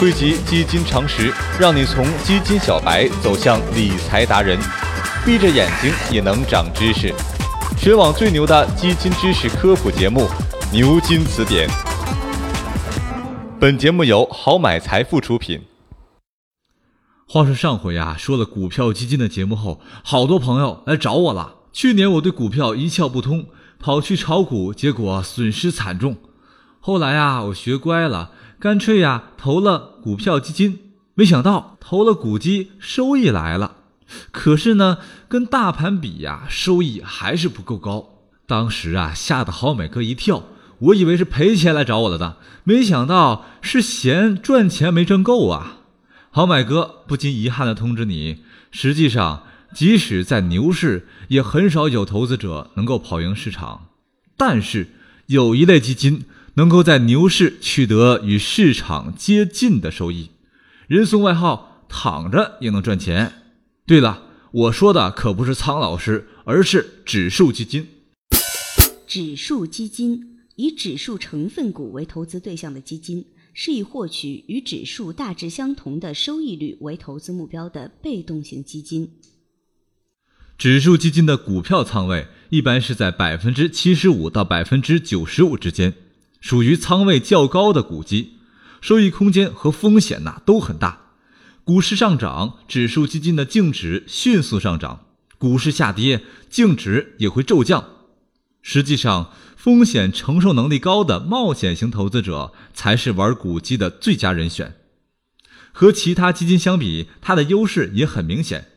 汇集基金常识，让你从基金小白走向理财达人，闭着眼睛也能长知识。全网最牛的基金知识科普节目《牛津词典》。本节目由好买财富出品。话说上回啊，说了股票基金的节目后，好多朋友来找我了。去年我对股票一窍不通，跑去炒股，结果损失惨重。后来啊，我学乖了。干脆呀，投了股票基金，没想到投了股基，收益来了。可是呢，跟大盘比呀，收益还是不够高。当时啊，吓得好美哥一跳，我以为是赔钱来找我了的，没想到是嫌赚钱没挣够啊。好买哥不禁遗憾地通知你，实际上，即使在牛市，也很少有投资者能够跑赢市场。但是有一类基金。能够在牛市取得与市场接近的收益，人送外号“躺着也能赚钱”。对了，我说的可不是苍老师，而是指数基金。指数基金以指数成分股为投资对象的基金，是以获取与指数大致相同的收益率为投资目标的被动型基金。指数基金的股票仓位一般是在百分之七十五到百分之九十五之间。属于仓位较高的股基，收益空间和风险呐都很大。股市上涨，指数基金的净值迅速上涨；股市下跌，净值也会骤降。实际上，风险承受能力高的冒险型投资者才是玩股基的最佳人选。和其他基金相比，它的优势也很明显。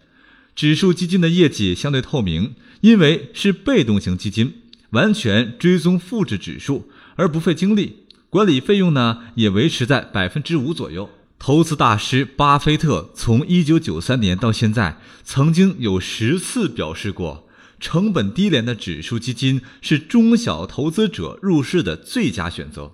指数基金的业绩相对透明，因为是被动型基金，完全追踪复制指数。而不费精力，管理费用呢也维持在百分之五左右。投资大师巴菲特从一九九三年到现在，曾经有十次表示过，成本低廉的指数基金是中小投资者入市的最佳选择。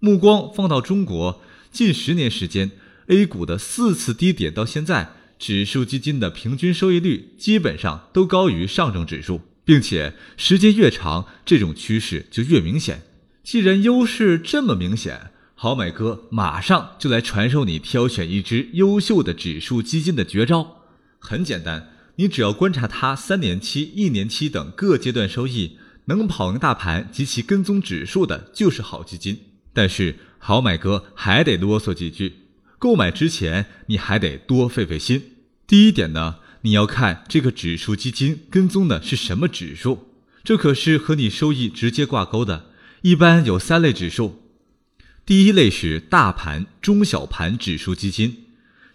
目光放到中国，近十年时间，A 股的四次低点到现在，指数基金的平均收益率基本上都高于上证指数，并且时间越长，这种趋势就越明显。既然优势这么明显，好买哥马上就来传授你挑选一只优秀的指数基金的绝招。很简单，你只要观察它三年期、一年期等各阶段收益，能跑赢大盘及其跟踪指数的，就是好基金。但是好买哥还得啰嗦几句，购买之前你还得多费费心。第一点呢，你要看这个指数基金跟踪的是什么指数，这可是和你收益直接挂钩的。一般有三类指数，第一类是大盘、中小盘指数基金，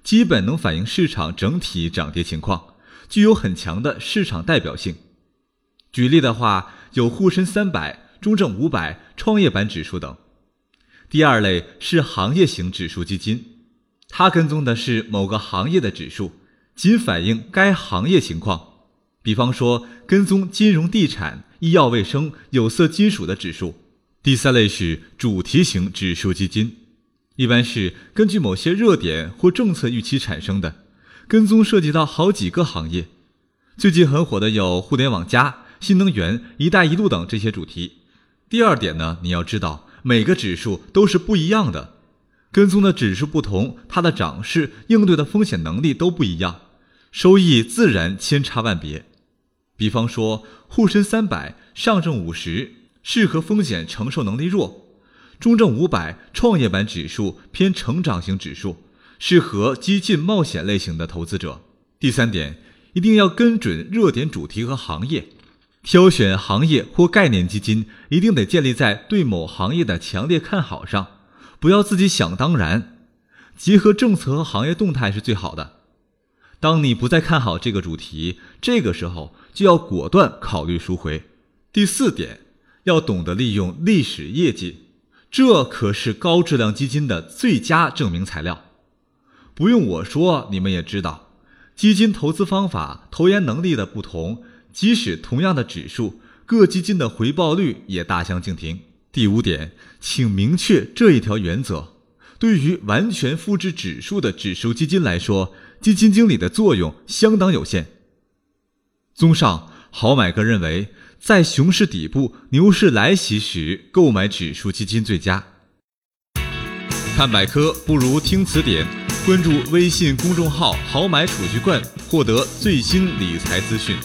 基本能反映市场整体涨跌情况，具有很强的市场代表性。举例的话，有沪深三百、中证五百、创业板指数等。第二类是行业型指数基金，它跟踪的是某个行业的指数，仅反映该行业情况。比方说，跟踪金融、地产、医药卫生、有色金属的指数。第三类是主题型指数基金，一般是根据某些热点或政策预期产生的，跟踪涉及到好几个行业。最近很火的有互联网加、新能源、一带一路等这些主题。第二点呢，你要知道每个指数都是不一样的，跟踪的指数不同，它的涨势应对的风险能力都不一样，收益自然千差万别。比方说沪深三百、上证五十。适合风险承受能力弱，中证五百、创业板指数偏成长型指数，适合激进冒险类型的投资者。第三点，一定要跟准热点主题和行业，挑选行业或概念基金，一定得建立在对某行业的强烈看好上，不要自己想当然，结合政策和行业动态是最好的。当你不再看好这个主题，这个时候就要果断考虑赎回。第四点。要懂得利用历史业绩，这可是高质量基金的最佳证明材料。不用我说，你们也知道，基金投资方法、投研能力的不同，即使同样的指数，各基金的回报率也大相径庭。第五点，请明确这一条原则：对于完全复制指数的指数基金来说，基金经理的作用相当有限。综上，好买哥认为。在熊市底部、牛市来袭时，购买指数基金最佳。看百科不如听词典，关注微信公众号“好买储蓄罐”，获得最新理财资讯。